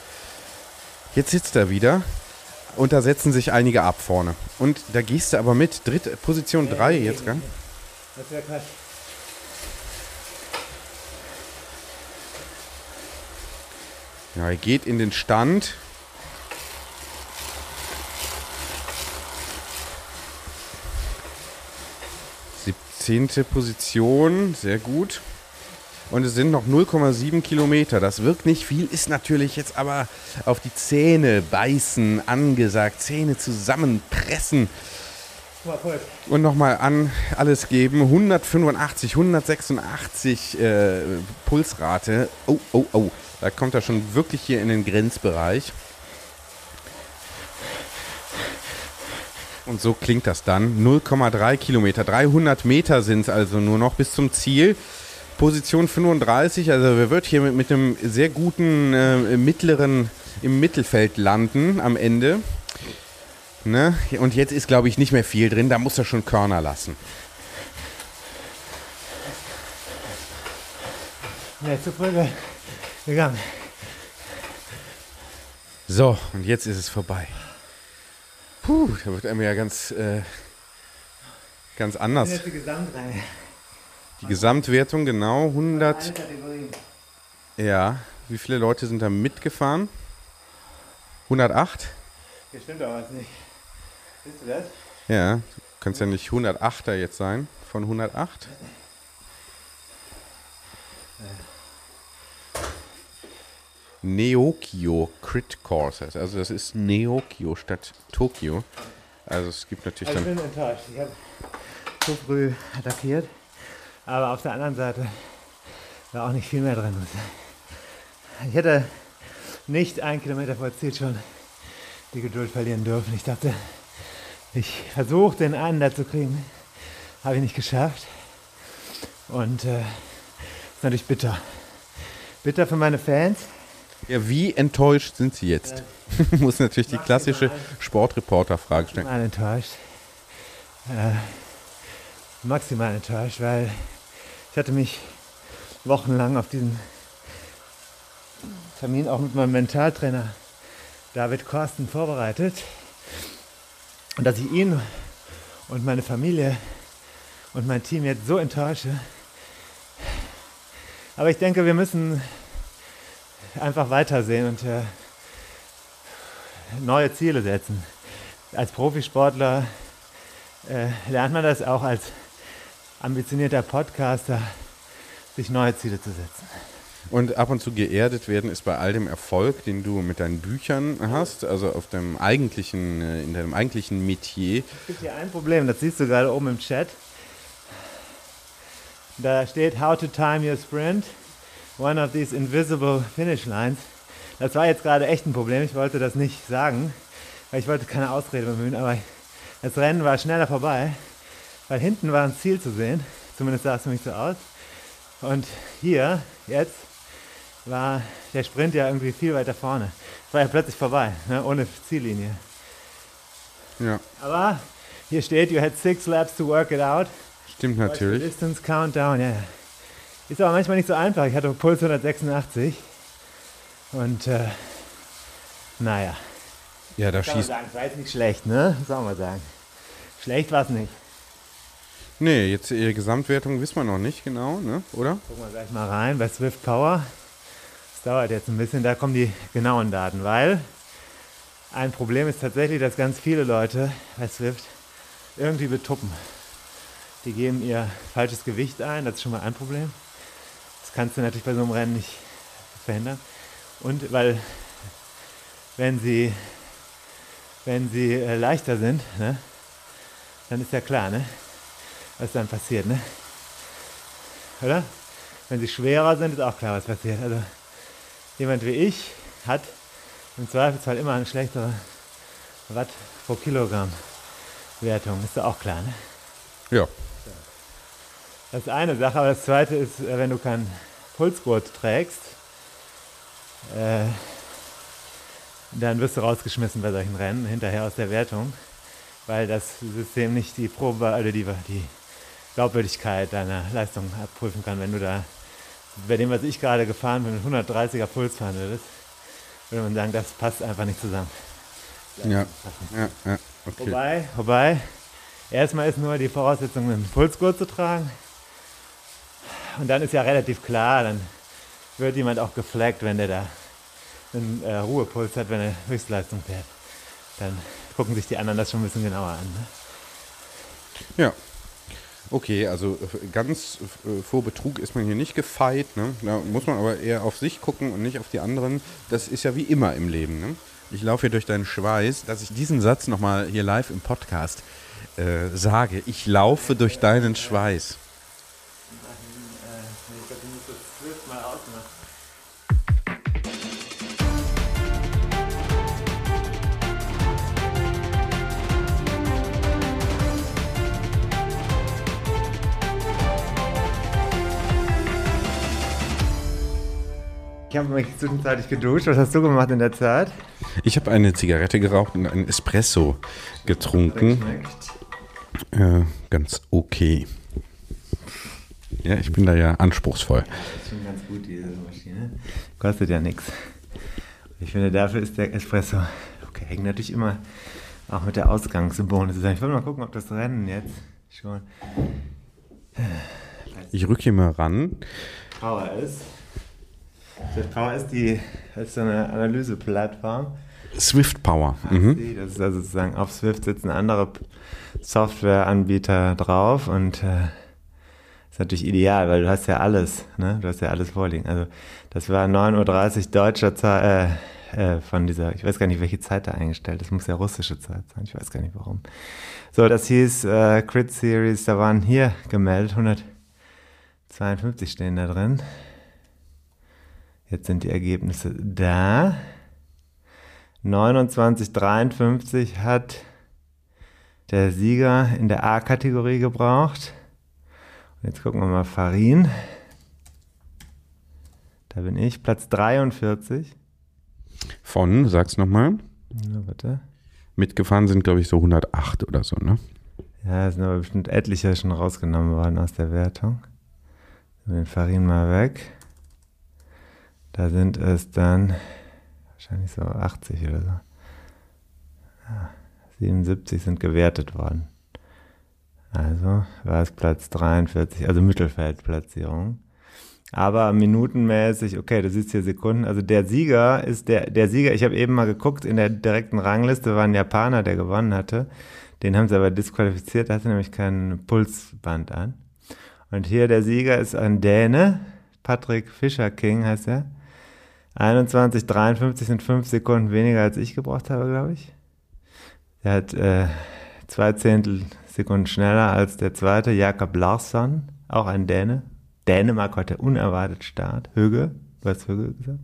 Jetzt sitzt er wieder. Und da setzen sich einige ab vorne. Und da gehst du aber mit. Dritte Position 3 jetzt, gell? Das wäre Quatsch. Ja, er geht in den Stand. Siebzehnte Position, sehr gut. Und es sind noch 0,7 Kilometer. Das wirkt nicht viel, ist natürlich jetzt aber auf die Zähne beißen angesagt. Zähne zusammenpressen und nochmal an alles geben. 185, 186 äh, Pulsrate. Oh, oh, oh. Da kommt er schon wirklich hier in den Grenzbereich. Und so klingt das dann. 0,3 Kilometer. 300 Meter sind es also nur noch bis zum Ziel. Position 35. Also er wird hier mit, mit einem sehr guten äh, mittleren im Mittelfeld landen am Ende. Ne? Und jetzt ist, glaube ich, nicht mehr viel drin. Da muss er schon Körner lassen. Ne, zu früh ge- gegangen. So, und jetzt ist es vorbei. Puh, da wird einem ja ganz, äh, ganz anders. Die Gesamtreihe. Die Gesamtwertung genau 100. Alle Kategorien. Ja, wie viele Leute sind da mitgefahren? 108? Hier stimmt doch was nicht. Siehst du das? Ja, du kannst ja nicht 108er jetzt sein von 108. Neokio Crit Course, heißt- also das ist Neokio statt Tokio. Also es gibt natürlich Also ich dann bin enttäuscht. Ich habe zu früh attackiert. Aber auf der anderen Seite war auch nicht viel mehr drin. Ich hätte nicht ein Kilometer vor Ziel schon die Geduld verlieren dürfen. Ich dachte, ich versuche den einen da zu kriegen. Habe ich nicht geschafft. Und äh, ist natürlich bitter. Bitter für meine Fans. Ja, wie enttäuscht sind Sie jetzt? Muss natürlich die klassische Sportreporter-Frage stellen. Maximal enttäuscht. Äh, maximal enttäuscht, weil ich hatte mich wochenlang auf diesen Termin auch mit meinem Mentaltrainer David Korsten vorbereitet. Und dass ich ihn und meine Familie und mein Team jetzt so enttäusche. Aber ich denke, wir müssen einfach weitersehen und äh, neue Ziele setzen. Als Profisportler äh, lernt man das auch als ambitionierter Podcaster, sich neue Ziele zu setzen. Und ab und zu geerdet werden ist bei all dem Erfolg, den du mit deinen Büchern hast, also auf deinem eigentlichen, äh, in deinem eigentlichen Metier. Es gibt hier ein Problem, das siehst du gerade oben im Chat. Da steht How to time your sprint, one of these invisible finish lines. Das war jetzt gerade echt ein Problem, ich wollte das nicht sagen, weil ich wollte keine Ausrede bemühen, aber das Rennen war schneller vorbei, weil hinten war ein Ziel zu sehen, zumindest sah es für mich so aus. Und hier, jetzt, war der Sprint ja irgendwie viel weiter vorne. Es war ja plötzlich vorbei, ne, ohne Ziellinie. Ja, Aber hier steht, you had six laps to work it out. stimmt natürlich. Distance Countdown, ja. ja. Ist aber manchmal nicht so einfach. Ich hatte Puls 186. Und äh, naja, Ja, da schießt. sagen, es war jetzt nicht schlecht, ne? Soll man sagen. Schlecht war es nicht. Nee, jetzt ihre Gesamtwertung wissen wir noch nicht genau, ne? Oder? Gucken wir gleich mal rein bei Swift Power. Das dauert jetzt ein bisschen, da kommen die genauen Daten, weil ein Problem ist tatsächlich, dass ganz viele Leute bei Swift irgendwie betuppen. Die geben ihr falsches Gewicht ein, das ist schon mal ein Problem. Kannst du natürlich bei so einem Rennen nicht verhindern. Und weil, wenn sie, wenn sie äh, leichter sind, ne, dann ist ja klar, ne, was dann passiert. Ne? oder? Wenn sie schwerer sind, ist auch klar, was passiert. Also jemand wie ich hat im Zweifelsfall immer eine schlechtere Watt pro Kilogramm Wertung. Ist doch auch klar, ne? Ja. Das ist eine Sache, aber das zweite ist, äh, wenn du keinen Pulsgurt trägst, äh, dann wirst du rausgeschmissen bei solchen Rennen, hinterher aus der Wertung, weil das System nicht die Probe, also die, die Glaubwürdigkeit deiner Leistung abprüfen kann. Wenn du da bei dem, was ich gerade gefahren bin, mit 130er Puls fahren würdest, würde man sagen, das passt einfach nicht zusammen. Ja, ja, ja. Okay. Wobei, wobei, erstmal ist nur die Voraussetzung, einen Pulsgurt zu tragen. Und dann ist ja relativ klar, dann wird jemand auch geflaggt, wenn der da einen äh, Ruhepuls hat, wenn er Höchstleistung fährt. Dann gucken sich die anderen das schon ein bisschen genauer an. Ne? Ja. Okay, also äh, ganz äh, vor Betrug ist man hier nicht gefeit. Ne? Da muss man aber eher auf sich gucken und nicht auf die anderen. Das ist ja wie immer im Leben. Ne? Ich laufe hier durch deinen Schweiß, dass ich diesen Satz nochmal hier live im Podcast äh, sage. Ich laufe durch deinen Schweiß. Ich habe mich zwischenzeitlich geduscht. Was hast du gemacht in der Zeit? Ich habe eine Zigarette geraucht und einen Espresso getrunken. Äh, ganz okay. Ja, ich bin da ja anspruchsvoll. Das ist schon ganz gut, diese Maschine. Kostet ja nichts. Ich finde, dafür ist der Espresso okay. Hängt natürlich immer auch mit der Ausgangssymbole zusammen. Ich wollte mal gucken, ob das Rennen jetzt schon Ich rücke hier mal ran. Power ist. Das Power ist die ist so eine Analyseplattform. Swift Power. Mhm. Das ist also sozusagen auf Swift sitzen andere Softwareanbieter drauf und äh, ist natürlich ideal, weil du hast ja alles, ne? Du hast ja alles vorliegen. Also das war 9.30 Uhr deutscher Zeit, äh, äh, von dieser, ich weiß gar nicht, welche Zeit da eingestellt ist. Das muss ja russische Zeit sein, ich weiß gar nicht warum. So, das hieß äh, Crit Series, da waren hier gemeldet, 152 stehen da drin. Jetzt sind die Ergebnisse da. 29,53 hat der Sieger in der A-Kategorie gebraucht. Und jetzt gucken wir mal Farin. Da bin ich, Platz 43. Von, sag's nochmal. Na, warte. Mitgefahren sind, glaube ich, so 108 oder so, ne? Ja, es sind aber bestimmt etliche schon rausgenommen worden aus der Wertung. Den Farin mal weg. Da sind es dann wahrscheinlich so 80 oder so. Ja, 77 sind gewertet worden. Also war es Platz 43, also Mittelfeldplatzierung. Aber minutenmäßig, okay, du siehst hier Sekunden. Also der Sieger ist der, der Sieger, ich habe eben mal geguckt, in der direkten Rangliste war ein Japaner, der gewonnen hatte. Den haben sie aber disqualifiziert, da hatte nämlich kein Pulsband an. Und hier der Sieger ist ein Däne, Patrick Fischer King heißt er. 21, 53 sind fünf Sekunden weniger als ich gebraucht habe, glaube ich. Er hat äh, zwei Zehntel Sekunden schneller als der zweite, Jakob Larsson, auch ein Däne. Dänemark heute unerwartet Start. Höge, du hast Höge gesagt.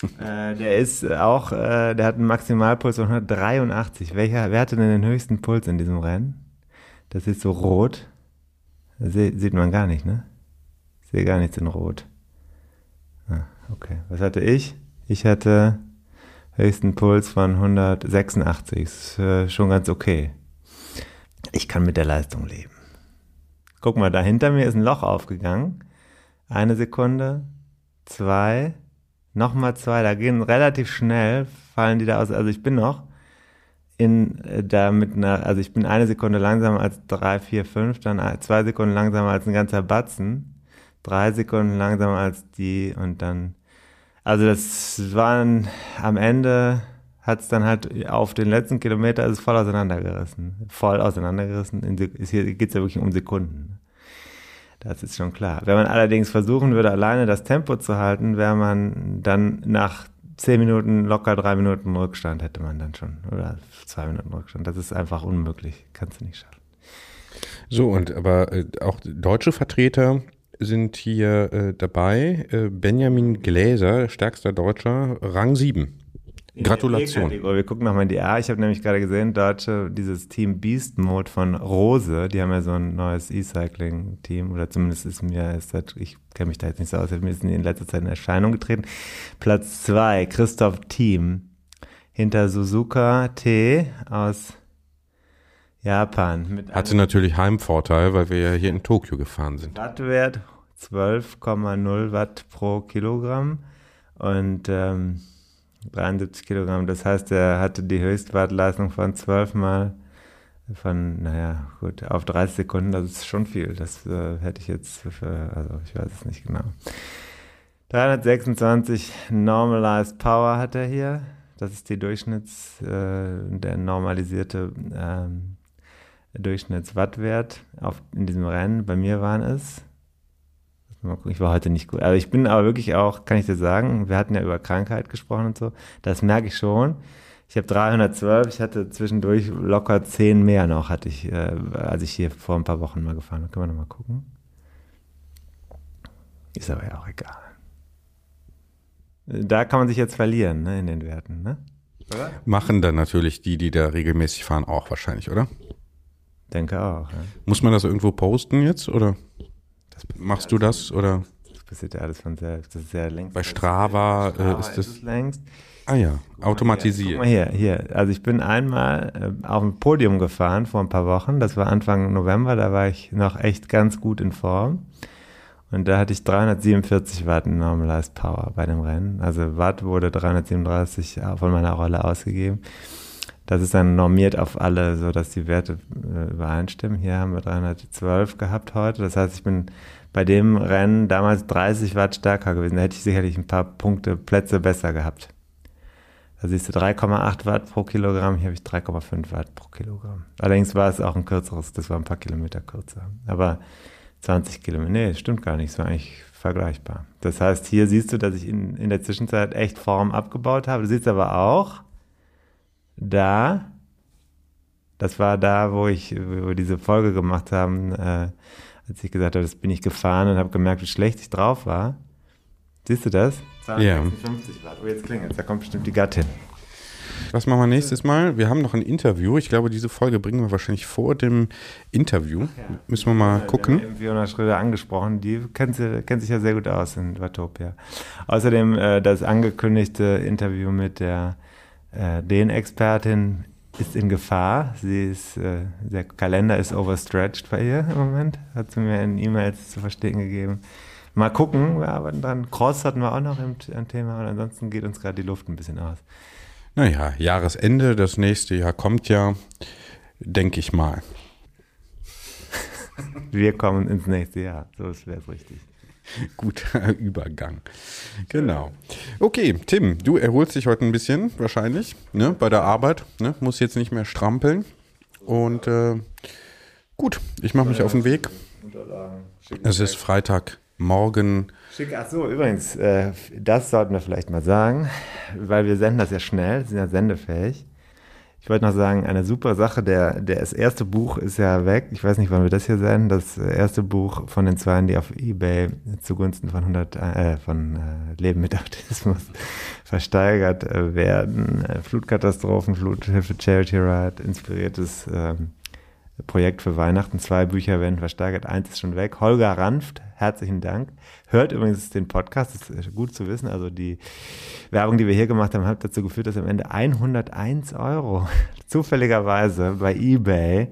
äh, der ist auch, äh, der hat einen Maximalpuls von 183. Welcher, wer hatte denn den höchsten Puls in diesem Rennen? Das ist so rot. Das sieht man gar nicht, ne? Ich sehe gar nichts in rot. Ah, okay. Was hatte ich? Ich hatte höchsten Puls von 186. Ist äh, schon ganz okay. Ich kann mit der Leistung leben. Guck mal, da hinter mir ist ein Loch aufgegangen. Eine Sekunde, zwei, nochmal zwei. Da gehen relativ schnell, fallen die da aus. Also ich bin noch in äh, da mit einer, also ich bin eine Sekunde langsamer als drei, vier, fünf, dann zwei Sekunden langsamer als ein ganzer Batzen drei Sekunden langsamer als die und dann, also das waren am Ende hat es dann halt auf den letzten Kilometer ist voll auseinandergerissen. Voll auseinandergerissen. hier geht es ja wirklich um Sekunden. Das ist schon klar. Wenn man allerdings versuchen würde, alleine das Tempo zu halten, wäre man dann nach zehn Minuten locker drei Minuten Rückstand hätte man dann schon. Oder zwei Minuten Rückstand. Das ist einfach unmöglich. Kannst du nicht schaffen. So, und aber äh, auch deutsche Vertreter sind hier äh, dabei. Äh, Benjamin Gläser, stärkster Deutscher, Rang 7. Gratulation. Wir gucken nochmal in die A. Ich habe nämlich gerade gesehen, Deutsche, dieses Team Beast Mode von Rose, die haben ja so ein neues E-Cycling-Team, oder zumindest ist mir, ist das, ich kenne mich da jetzt nicht so aus, mir ist in letzter Zeit in Erscheinung getreten. Platz 2, Christoph Team, hinter Suzuka T aus Japan. Hatte natürlich Heimvorteil, weil wir ja hier in Tokio gefahren sind. Wattwert 12,0 Watt pro Kilogramm und ähm, 73 Kilogramm. Das heißt, er hatte die Höchstwattleistung von 12 mal von, naja, gut, auf 30 Sekunden. Das ist schon viel. Das äh, hätte ich jetzt für, also ich weiß es nicht genau. 326 Normalized Power hat er hier. Das ist die Durchschnitts, äh, der normalisierte ähm, Durchschnittswattwert auf, in diesem Rennen. Bei mir waren es ich war heute nicht gut. Aber ich bin aber wirklich auch, kann ich dir sagen, wir hatten ja über Krankheit gesprochen und so. Das merke ich schon. Ich habe 312, ich hatte zwischendurch locker 10 mehr noch, hatte ich, äh, als ich hier vor ein paar Wochen mal gefahren bin. Können wir nochmal gucken? Ist aber ja auch egal. Da kann man sich jetzt verlieren, ne, in den Werten, ne? Oder? Machen dann natürlich die, die da regelmäßig fahren, auch wahrscheinlich, oder? Denke auch. Ja. Muss man das irgendwo posten jetzt, oder? Machst du das oder? Das passiert ja alles von selbst. Das ist ja längst. Bei Strava, Strava äh, ist das. Ist längst. Ah ja, automatisiert. Guck mal hier, hier. Also ich bin einmal äh, auf dem Podium gefahren vor ein paar Wochen. Das war Anfang November. Da war ich noch echt ganz gut in Form. Und da hatte ich 347 Watt Normalized Power bei dem Rennen. Also Watt wurde 337 von meiner Rolle ausgegeben. Das ist dann normiert auf alle, so dass die Werte äh, übereinstimmen. Hier haben wir 312 gehabt heute. Das heißt, ich bin bei dem Rennen damals 30 Watt stärker gewesen. Da hätte ich sicherlich ein paar Punkte, Plätze besser gehabt. Da siehst du 3,8 Watt pro Kilogramm, hier habe ich 3,5 Watt pro Kilogramm. Allerdings war es auch ein kürzeres, das war ein paar Kilometer kürzer. Aber 20 Kilometer, nee, stimmt gar nicht, es war eigentlich vergleichbar. Das heißt, hier siehst du, dass ich in, in der Zwischenzeit echt Form abgebaut habe. Du siehst aber auch, da, das war da, wo ich, wo wir diese Folge gemacht haben, äh, als ich gesagt habe, das bin ich gefahren und habe gemerkt, wie schlecht ich drauf war. Siehst du das? Ja. 50 Watt. Oh, jetzt klingelt Da kommt bestimmt die Gattin. Was machen wir nächstes Mal? Wir haben noch ein Interview. Ich glaube, diese Folge bringen wir wahrscheinlich vor dem Interview. Ja. Müssen wir mal ja, gucken. Wir haben Fiona Schröder angesprochen. Die kennt, sie, kennt sich ja sehr gut aus in Watopia. Außerdem äh, das angekündigte Interview mit der äh, den Expertin ist in Gefahr. Sie ist, äh, der Kalender ist overstretched bei ihr im Moment, hat sie mir in E-Mails zu verstehen gegeben. Mal gucken, wir arbeiten dran. Cross hatten wir auch noch im, im Thema und ansonsten geht uns gerade die Luft ein bisschen aus. Naja, Jahresende, das nächste Jahr kommt ja, denke ich mal. wir kommen ins nächste Jahr, so wäre es richtig. Guter Übergang. Genau. Okay, Tim, du erholst dich heute ein bisschen, wahrscheinlich, ne, bei der Arbeit. Ne, muss jetzt nicht mehr strampeln. Und äh, gut, ich mache mich auf den Weg. Es ist Freitagmorgen. Schick, ach so, übrigens, äh, das sollten wir vielleicht mal sagen, weil wir senden das ja schnell, sind ja sendefähig. Ich wollte noch sagen, eine super Sache, der, der, das erste Buch ist ja weg. Ich weiß nicht, wann wir das hier senden. Das erste Buch von den zwei, die auf Ebay zugunsten von 100, äh, von äh, Leben mit Autismus versteigert äh, werden. Äh, Flutkatastrophen, Fluthilfe, Charity Ride, inspiriertes ähm, Projekt für Weihnachten. Zwei Bücher werden versteigert. Eins ist schon weg. Holger Ranft, herzlichen Dank. Hört übrigens den Podcast, das ist gut zu wissen. Also die Werbung, die wir hier gemacht haben, hat dazu geführt, dass am Ende 101 Euro zufälligerweise bei eBay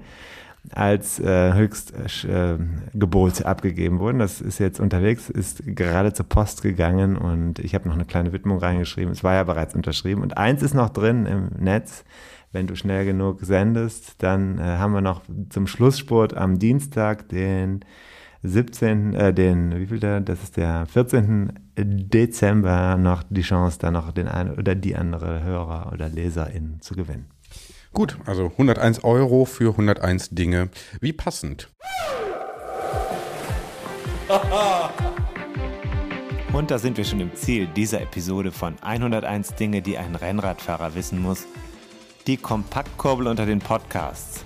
als äh, Höchstgebot äh, abgegeben wurden. Das ist jetzt unterwegs, ist gerade zur Post gegangen und ich habe noch eine kleine Widmung reingeschrieben. Es war ja bereits unterschrieben. Und eins ist noch drin im Netz wenn du schnell genug sendest, dann äh, haben wir noch zum Schlusssport am Dienstag den 17., äh, den, wie viel da, das ist der 14. Dezember noch die Chance, da noch den einen oder die andere Hörer oder Leserin zu gewinnen. Gut, also 101 Euro für 101 Dinge. Wie passend. Und da sind wir schon im Ziel dieser Episode von 101 Dinge, die ein Rennradfahrer wissen muss die Kompaktkurbel unter den Podcasts.